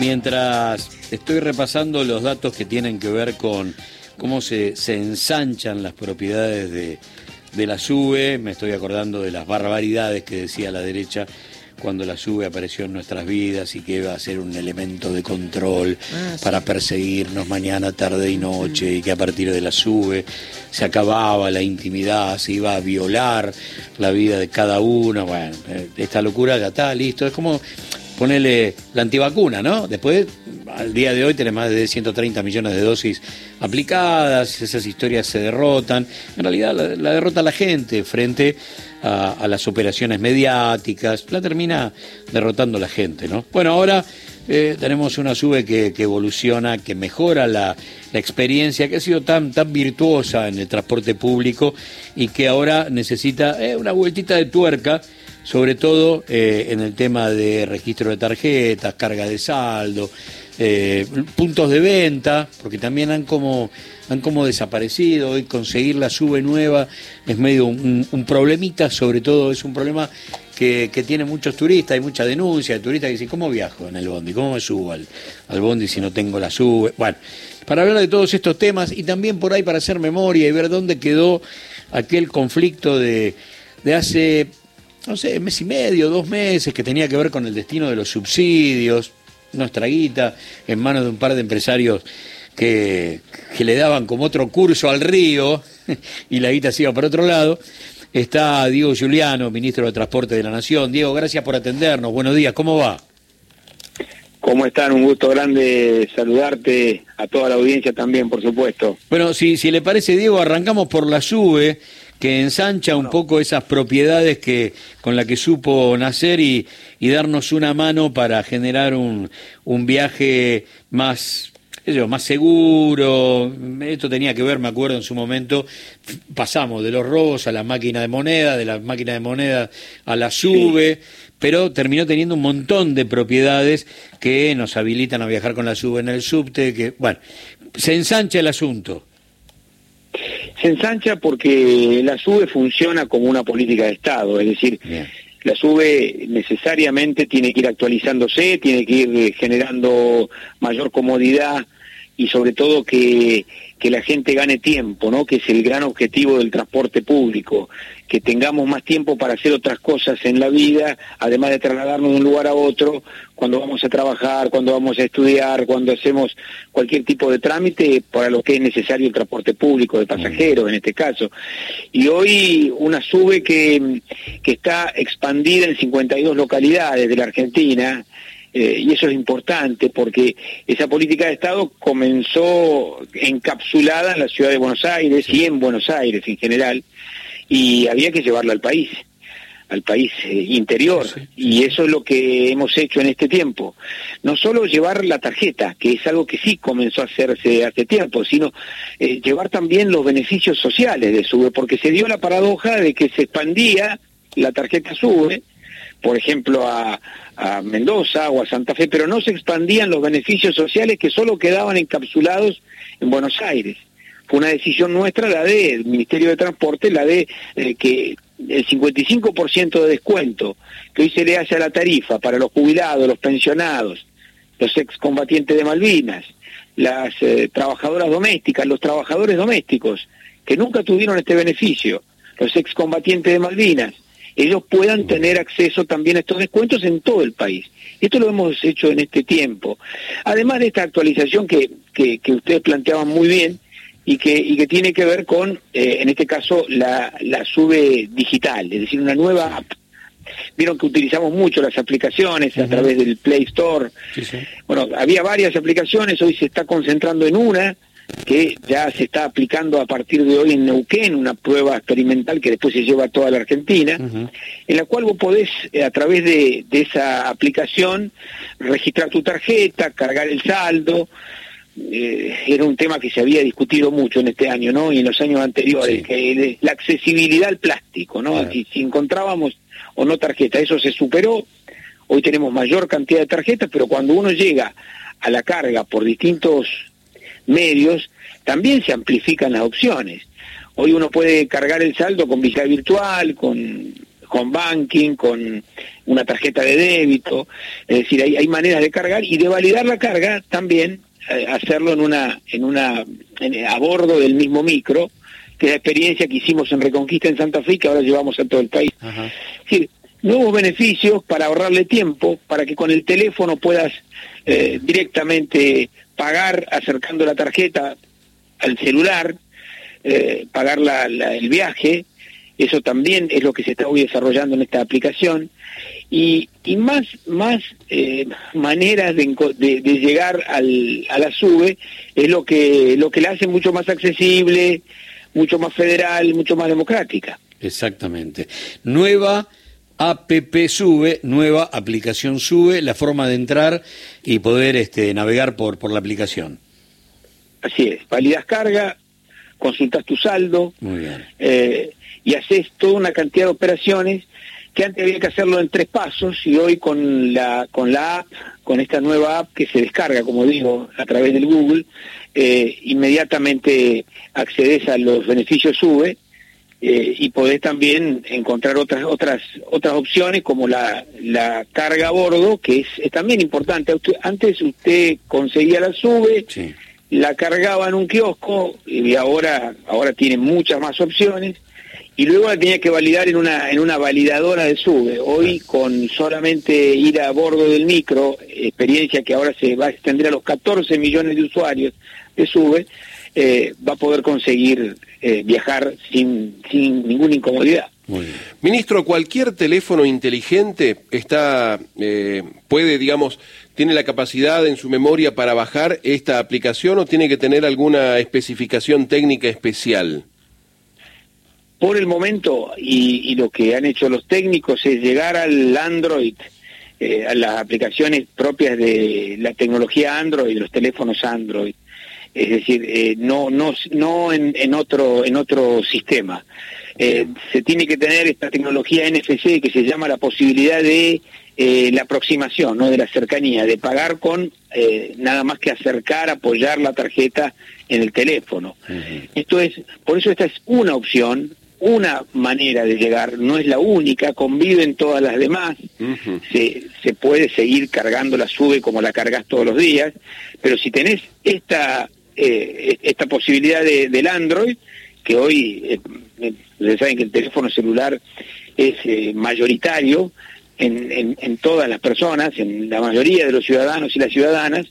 Mientras estoy repasando los datos que tienen que ver con cómo se, se ensanchan las propiedades de, de la SUBE, me estoy acordando de las barbaridades que decía la derecha cuando la SUBE apareció en nuestras vidas y que iba a ser un elemento de control Ah, sí. para perseguirnos mañana, tarde y noche y que a partir de la SUBE se acababa la intimidad, se iba a violar la vida de cada uno. Bueno, eh, esta locura ya está, listo. Es como ponerle la antivacuna, ¿no? Después, al día de hoy, tenés más de 130 millones de dosis aplicadas, esas historias se derrotan. En realidad, la, la derrota la gente frente a, las operaciones mediáticas, la termina derrotando la gente, ¿no? Bueno, ahora eh, tenemos una SUBE que, que evoluciona, que mejora la, la experiencia que ha sido tan, tan virtuosa en el transporte público y que ahora necesita eh, una vueltita de tuerca sobre todo eh, en el tema de registro de tarjetas, carga de saldo, eh, puntos de venta, porque también han como, han como desaparecido y conseguir la sube nueva es medio un, un problemita, sobre todo es un problema que, que tiene muchos turistas, hay mucha denuncia de turistas que dicen, ¿cómo viajo en el bondi? ¿Cómo me subo al, al bondi si no tengo la sube? Bueno, para hablar de todos estos temas y también por ahí para hacer memoria y ver dónde quedó aquel conflicto de, de hace no sé, mes y medio, dos meses, que tenía que ver con el destino de los subsidios, nuestra guita, en manos de un par de empresarios que, que le daban como otro curso al río y la guita se iba por otro lado. Está Diego Giuliano, ministro de Transporte de la Nación. Diego, gracias por atendernos. Buenos días, ¿cómo va? ¿Cómo están? Un gusto grande saludarte a toda la audiencia también, por supuesto. Bueno, si, si le parece, Diego, arrancamos por la SUBE, que ensancha un poco esas propiedades que con la que supo nacer y, y darnos una mano para generar un, un viaje más más seguro. Esto tenía que ver, me acuerdo en su momento, pasamos de los robos a la máquina de moneda, de la máquina de moneda a la SUBE, pero terminó teniendo un montón de propiedades que nos habilitan a viajar con la SUBE en el subte, que, bueno, se ensancha el asunto. Se ensancha porque la SUBE funciona como una política de Estado, es decir, Bien. la SUBE necesariamente tiene que ir actualizándose, tiene que ir eh, generando mayor comodidad y sobre todo que, que la gente gane tiempo, ¿no? Que es el gran objetivo del transporte público, que tengamos más tiempo para hacer otras cosas en la vida, además de trasladarnos de un lugar a otro, cuando vamos a trabajar, cuando vamos a estudiar, cuando hacemos cualquier tipo de trámite para lo que es necesario el transporte público de pasajeros en este caso. Y hoy una sube que, que está expandida en 52 localidades de la Argentina, eh, y eso es importante porque esa política de Estado comenzó encapsulada en la ciudad de Buenos Aires y en Buenos Aires en general, y había que llevarla al país, al país eh, interior, Sí. y eso es lo que hemos hecho en este tiempo. No solo llevar la tarjeta, que es algo que sí comenzó a hacerse hace tiempo, sino eh, llevar también los beneficios sociales de SUBE, porque se dio la paradoja de que se expandía la tarjeta SUBE, por ejemplo, a, a Mendoza o a Santa Fe, pero no se expandían los beneficios sociales que solo quedaban encapsulados en Buenos Aires. Fue una decisión nuestra, la del Ministerio de Transporte, la de eh, que el 55% de descuento que hoy se le hace a la tarifa para los jubilados, los pensionados, los excombatientes de Malvinas, las eh, trabajadoras domésticas, los trabajadores domésticos, que nunca tuvieron este beneficio, los excombatientes de Malvinas, ellos puedan tener acceso también a estos descuentos en todo el país. Esto lo hemos hecho en este tiempo. Además de esta actualización que, que ustedes planteaban muy bien y que, y que tiene que ver con, eh, en este caso, la, la sube digital, es decir, una nueva app. Vieron que utilizamos mucho las aplicaciones a través del Play Store. Sí, sí. Bueno, había varias aplicaciones, hoy se está concentrando en una que ya se está aplicando a partir de hoy en Neuquén, una prueba experimental que después se lleva a toda la Argentina, en la cual vos podés, eh, a través de, de esa aplicación, registrar tu tarjeta, cargar el saldo. Eh, era un tema que se había discutido mucho en este año, ¿no? Y en los años anteriores, Sí. que la accesibilidad al plástico, ¿no? Claro. Si, si encontrábamos o no tarjeta, eso se superó. Hoy tenemos mayor cantidad de tarjetas, pero cuando uno llega a la carga por distintos medios, también se amplifican las opciones. Hoy uno puede cargar el saldo con visa virtual, con home banking, con una tarjeta de débito, es decir, hay, hay maneras de cargar y de validar la carga también hacerlo en una, en una, a bordo del mismo micro, que es la experiencia que hicimos en Reconquista en Santa Fe que ahora llevamos a todo el país. Es decir, nuevos beneficios para ahorrarle tiempo, para que con el teléfono puedas eh, directamente pagar acercando la tarjeta al celular, eh, pagar la, el viaje, eso también es lo que se está hoy desarrollando en esta aplicación, y, y más, más eh, maneras de, de, de, llegar al, a la SUBE es lo que, lo que la hace mucho más accesible, mucho más federal, mucho más democrática. Exactamente. Nueva APP Sube, nueva aplicación Sube, la forma de entrar y poder este, navegar por, por la aplicación. Así es, validas carga, consultas tu saldo Muy bien. Eh, y haces toda una cantidad de operaciones que antes había que hacerlo en tres pasos y hoy con la con la app, con esta nueva app que se descarga, como digo, a través del Google, eh, inmediatamente accedes a los beneficios SUBE eh, y podés también encontrar otras otras otras opciones como la, la carga a bordo, que es, es también importante. Usted, antes usted conseguía la SUBE, Sí. la cargaba en un kiosco y ahora ahora tiene muchas más opciones y luego la tenía que validar en una en una validadora de sube hoy con solamente ir a bordo del micro experiencia que ahora se va a extender a los 14 millones de usuarios de sube eh, va a poder conseguir eh, viajar sin sin ninguna incomodidad Muy bien. Ministro, cualquier teléfono inteligente está, eh, puede, digamos, tiene la capacidad en su memoria para bajar esta aplicación o tiene que tener alguna especificación técnica especial. Por el momento y, y lo que han hecho los técnicos es llegar al Android eh, a las aplicaciones propias de la tecnología Android los teléfonos Android. Es decir eh, no no no en, en otro en otro sistema. Eh, se tiene que tener esta tecnología NFC que se llama la posibilidad de eh, la aproximación no de la cercanía de pagar con eh, nada más que acercar apoyar la tarjeta en el teléfono. Esto es por eso esta es una opción una manera de llegar, no es la única, conviven todas las demás, se, se puede seguir cargando la sube como la cargas todos los días, pero si tenés esta, eh, esta posibilidad de, del Android, que hoy, eh, eh, ustedes saben que el teléfono celular es eh, mayoritario en, en, en todas las personas, en la mayoría de los ciudadanos y las ciudadanas,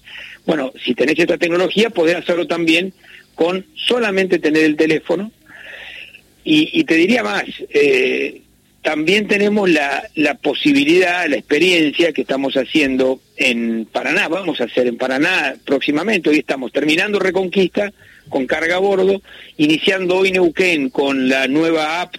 bueno, si tenés esta tecnología, podés hacerlo también con solamente tener el teléfono, y, te diría más, eh, también tenemos la, posibilidad, la experiencia que estamos haciendo en Paraná, vamos a hacer en Paraná próximamente, hoy estamos terminando Reconquista con carga a bordo, iniciando hoy Neuquén con la nueva app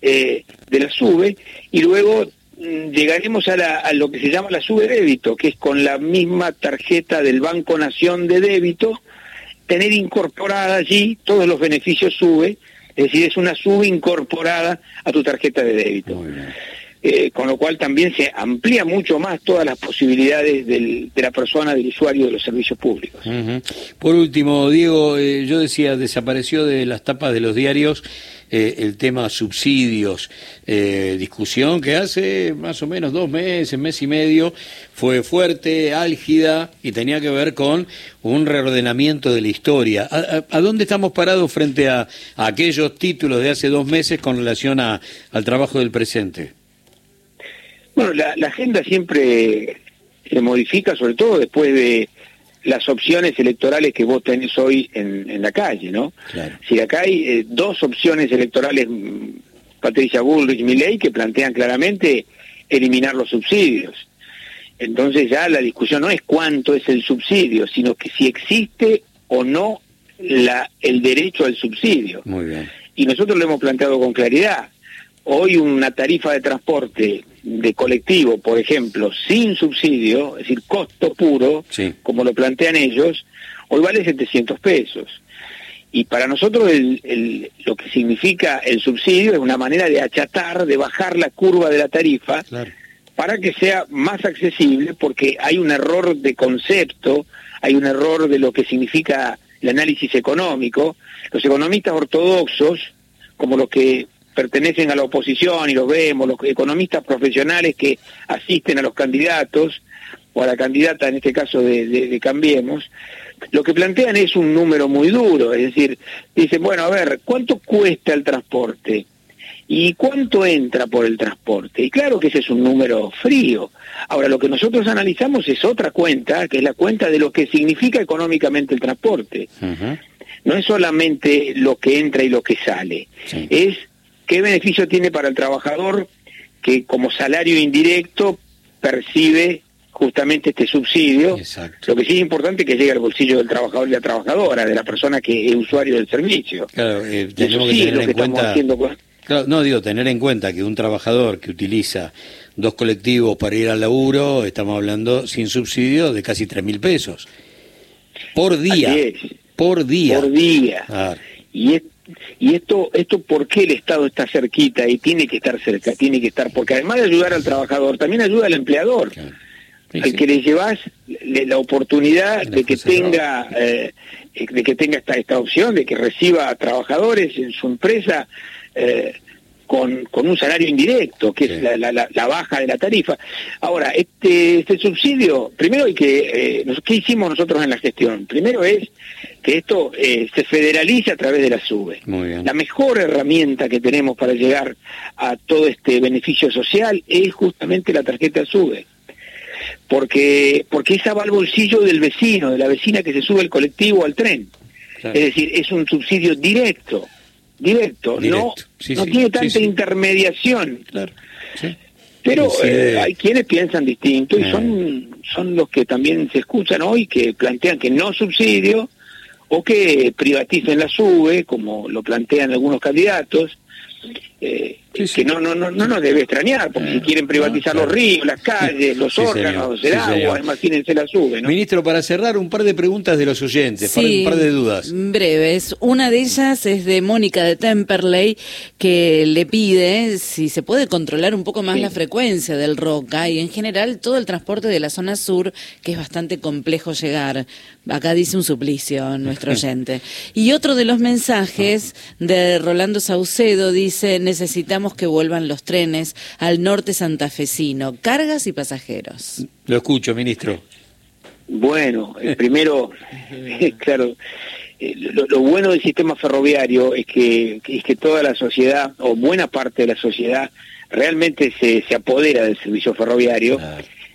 eh, de la SUBE y luego mm, llegaremos a lo que se llama la SUBE débito, que es con la misma tarjeta del Banco Nación de débito, tener incorporada allí todos los beneficios SUBE, es decir, es una SUBE incorporada a tu tarjeta de débito. Eh, con lo cual también se amplía mucho más todas las posibilidades del- de la persona, del usuario de los servicios públicos. Por último, Diego, eh, yo decía, desapareció de las tapas de los diarios eh, el tema subsidios, eh, discusión que hace más o menos dos meses, mes y medio, fue fuerte, álgida y tenía que ver con un reordenamiento de la historia. ¿A, dónde estamos parados frente a, a aquellos títulos de hace dos meses con relación al trabajo del presente? Bueno, la, la agenda siempre se modifica, sobre todo después de las opciones electorales que vos tenés hoy en, en la calle, ¿no? Claro. Si acá hay eh, dos opciones electorales, mm, Patricia Bullrich y Milei, que plantean claramente eliminar los subsidios. Entonces ya la discusión no es cuánto es el subsidio, sino que si existe o no la, el derecho al subsidio Muy bien. y nosotros lo hemos planteado con claridad. Hoy una tarifa de transporte de colectivo, por ejemplo, sin subsidio, es decir, costo puro, Sí. como lo plantean ellos, hoy vale 700 pesos. Y para nosotros el- el- lo que significa el subsidio es una manera de achatar, de bajar la curva de la tarifa, Claro. para que sea más accesible, porque hay un error de concepto, hay un error de lo que significa el análisis económico. Los economistas ortodoxos, como los que pertenecen a la oposición y los vemos, los economistas profesionales que asisten a los candidatos, o a la candidata en este caso de, Cambiemos, lo que plantean es un número muy duro, es decir, dicen, bueno, a ver, ¿cuánto cuesta el transporte? ¿Y cuánto entra por el transporte? Y claro que ese es un número frío. Ahora, lo que nosotros analizamos es otra cuenta, que es la cuenta de lo que significa económicamente el transporte. No es solamente lo que entra y lo que sale, es qué beneficio tiene para el trabajador que como salario indirecto percibe justamente este subsidio. Lo que sí es importante es que llegue al bolsillo del trabajador y la trabajadora, de la persona que es usuario del servicio. Claro, eh, tenemos que tener en cuenta... no, digo, tener en cuenta que un trabajador que utiliza dos colectivos para ir al laburo, estamos hablando sin subsidio de casi tres mil pesos. Por día. Por día. Por día. Y, y esto, esto, ¿por qué el Estado está cerquita y tiene que estar cerca? Tiene que estar, porque además de ayudar al trabajador, también ayuda al empleador. Al que le llevas la oportunidad de que tenga eh, de que tenga esta, esta opción de que reciba trabajadores en su empresa eh, con, con un salario indirecto, que es la, la, baja de la tarifa. Ahora, este, este subsidio, primero hay que, eh, ¿qué hicimos nosotros en la gestión? Primero es que esto se federalice a través de la SUBE. La mejor herramienta que tenemos para llegar a todo este beneficio social es justamente la tarjeta SUBE porque porque esa va al bolsillo del vecino, de la vecina que se sube el colectivo al tren. Es decir, es un subsidio directo, directo, no, no tiene tanta intermediación. Pero eh, hay quienes piensan distinto y ah. son, son los que también se escuchan hoy que plantean que no subsidio o que privaticen la SUBE, como lo plantean algunos candidatos, eh, que no, no, no, no nos debe extrañar, porque si quieren privatizar los ríos, las calles, los órganos, el agua, imagínense la sube. Ministro, para cerrar, un par de preguntas de los oyentes, un par de dudas. Breves. Una de ellas es de Mónica de Temperley, que le pide si se puede controlar un poco más la frecuencia del Roca y en general todo el transporte de la zona sur, que es bastante complejo llegar. Acá dice un suplicio nuestro oyente. Y otro de los mensajes de Rolando Saucedo dice, necesitamos que vuelvan los trenes al norte santafesino, cargas y pasajeros. Lo escucho, ministro. Bueno, el primero, claro, eh, lo, bueno del sistema ferroviario es que, es que toda la sociedad, o buena parte de la sociedad, realmente se, se apodera del servicio ferroviario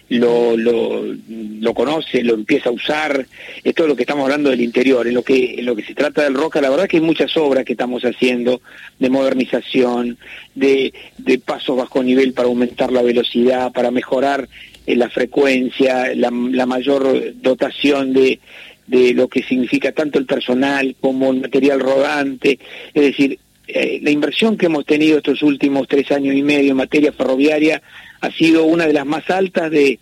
lo, lo, conoce, lo empieza a usar, es lo que estamos hablando del interior, en lo que, en lo que se trata del Roca, la verdad que hay muchas obras que estamos haciendo de modernización, de, de pasos bajo nivel para aumentar la velocidad, para mejorar eh, la frecuencia, la, la mayor dotación de, de lo que significa tanto el personal como el material rodante, es decir, eh, la inversión que hemos tenido estos últimos tres años y medio en materia ferroviaria ha sido una de las más altas de,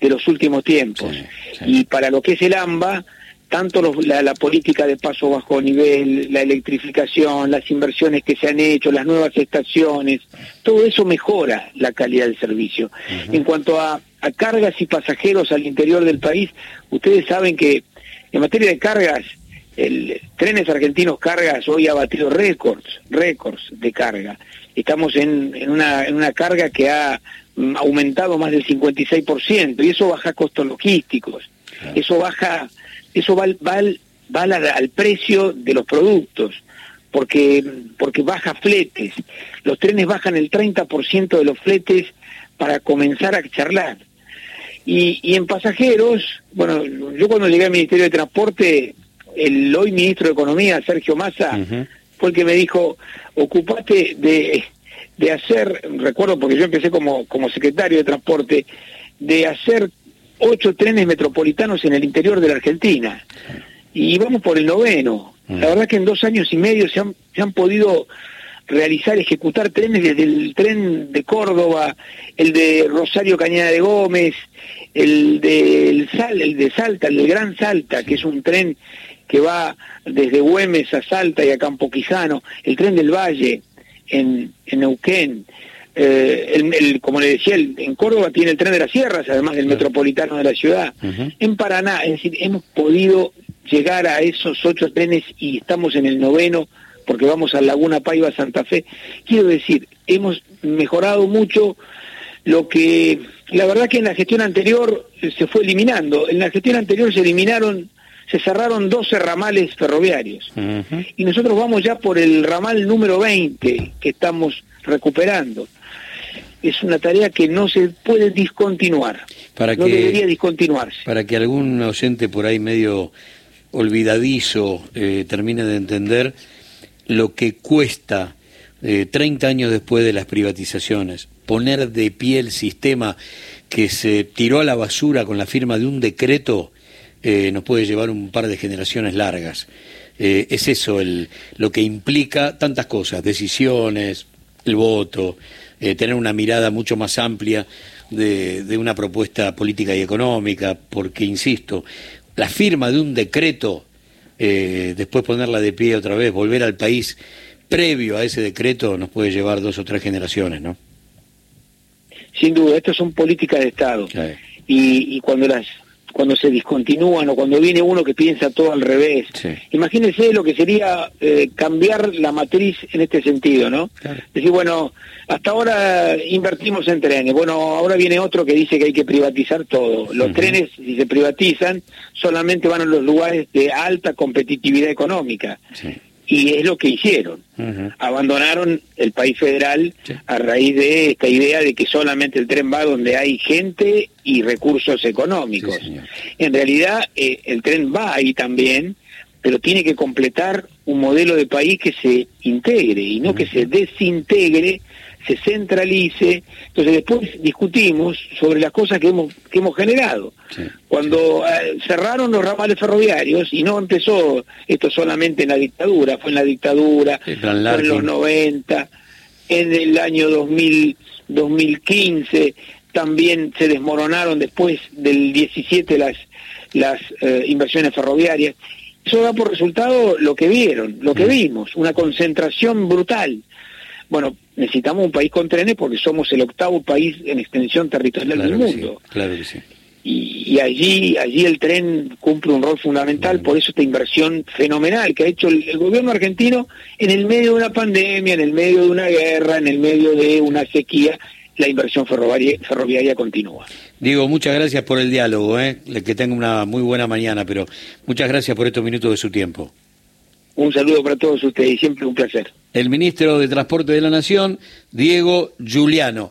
de los últimos tiempos. Y para lo que es el AMBA, tanto la, política de paso bajo nivel, la electrificación, las inversiones que se han hecho, las nuevas estaciones, todo eso mejora la calidad del servicio. En cuanto a, a, cargas y pasajeros al interior del país, ustedes saben que en materia de cargas, el Trenes Argentinos Cargas hoy ha batido récords, récords de carga. Estamos en, en, una, en una carga que ha aumentado más del 56% y eso baja costos logísticos, eso baja, eso va, va, va al, precio de los productos, porque, porque baja fletes, los trenes bajan el 30% de los fletes para comenzar a charlar. Y, y en pasajeros, bueno, yo cuando llegué al Ministerio de Transporte, el hoy ministro de Economía, Sergio Massa, fue el que me dijo, ocupate de de hacer, recuerdo porque yo empecé como, como secretario de transporte, de hacer ocho trenes metropolitanos en el interior de la Argentina. Y vamos por el noveno. La verdad que en dos años y medio se han, se han podido realizar, ejecutar trenes desde el tren de Córdoba, el de Rosario Cañada de Gómez, el de, el, Sal, el de Salta, el del Gran Salta, que es un tren que va desde Güemes a Salta y a Campo Quijano, el tren del Valle, en, en Neuquén. Eh, el, como le decía, en Córdoba tiene el tren de las sierras, además del metropolitano de la ciudad. En Paraná, es decir, hemos podido llegar a esos ocho trenes y estamos en el noveno porque vamos a Laguna Paiva, Santa Fe. Quiero decir, hemos mejorado mucho lo que, la verdad que en la gestión anterior se fue eliminando. En la gestión anterior se eliminaron, se cerraron 12 ramales ferroviarios. Y nosotros vamos ya por el ramal número 20 que estamos recuperando. Es una tarea que no se puede discontinuar. Para no debería discontinuarse. Para que algún oyente por ahí medio olvidadizo eh, termine de entender lo que cuesta eh, 30 años después de las privatizaciones poner de pie el sistema que se tiró a la basura con la firma de un decreto eh, nos puede llevar un par de generaciones largas. Eh, es eso el, lo que implica tantas cosas, decisiones, el voto, eh, tener una mirada mucho más amplia de, de una propuesta política y económica, porque, insisto, la firma de un decreto, eh, después ponerla de pie otra vez, volver al país previo a ese decreto, nos puede llevar dos o tres generaciones, ¿no? Sin duda, estas son políticas de Estado. Sí. Y, y cuando las cuando se discontinúan o cuando viene uno que piensa todo al revés. Sí. Imagínense lo que sería eh, cambiar la matriz en este sentido, ¿no? Claro. Decir, bueno, hasta ahora invertimos en trenes, bueno, ahora viene otro que dice que hay que privatizar todo. Los trenes, si se privatizan, solamente van a los lugares de alta competitividad económica. Sí. Y es lo que hicieron. Abandonaron el país federal Sí. a raíz de esta idea de que solamente el tren va donde hay gente y recursos económicos. Sí. En realidad, eh, el tren va ahí también, pero tiene que completar un modelo de país que se integre y no que se desintegre, se centralice. Entonces después discutimos sobre las cosas que hemos, que hemos generado. Sí. Cuando eh, cerraron los ramales ferroviarios, y no empezó esto solamente en la dictadura, fue en la dictadura, fue en los Larkin. 90, en el año 2000, 2015, también se desmoronaron después del 17 las, las eh, inversiones ferroviarias. Eso da por resultado lo que vieron, lo que Mm. vimos, una concentración brutal. Bueno, necesitamos un país con trenes porque somos el octavo país en extensión territorial Claro del sí, mundo claro que sí. y, y allí allí el tren cumple un rol fundamental por eso esta inversión fenomenal que ha hecho el, el gobierno argentino en el medio de una pandemia en el medio de una guerra en el medio de una sequía la inversión ferroviaria, ferroviaria continúa Diego, muchas gracias por el diálogo, ¿eh? que tenga una muy buena mañana, pero muchas gracias por estos minutos de su tiempo. Un saludo para todos ustedes y siempre un placer El ministro de Transporte de la Nación, Diego Giuliano.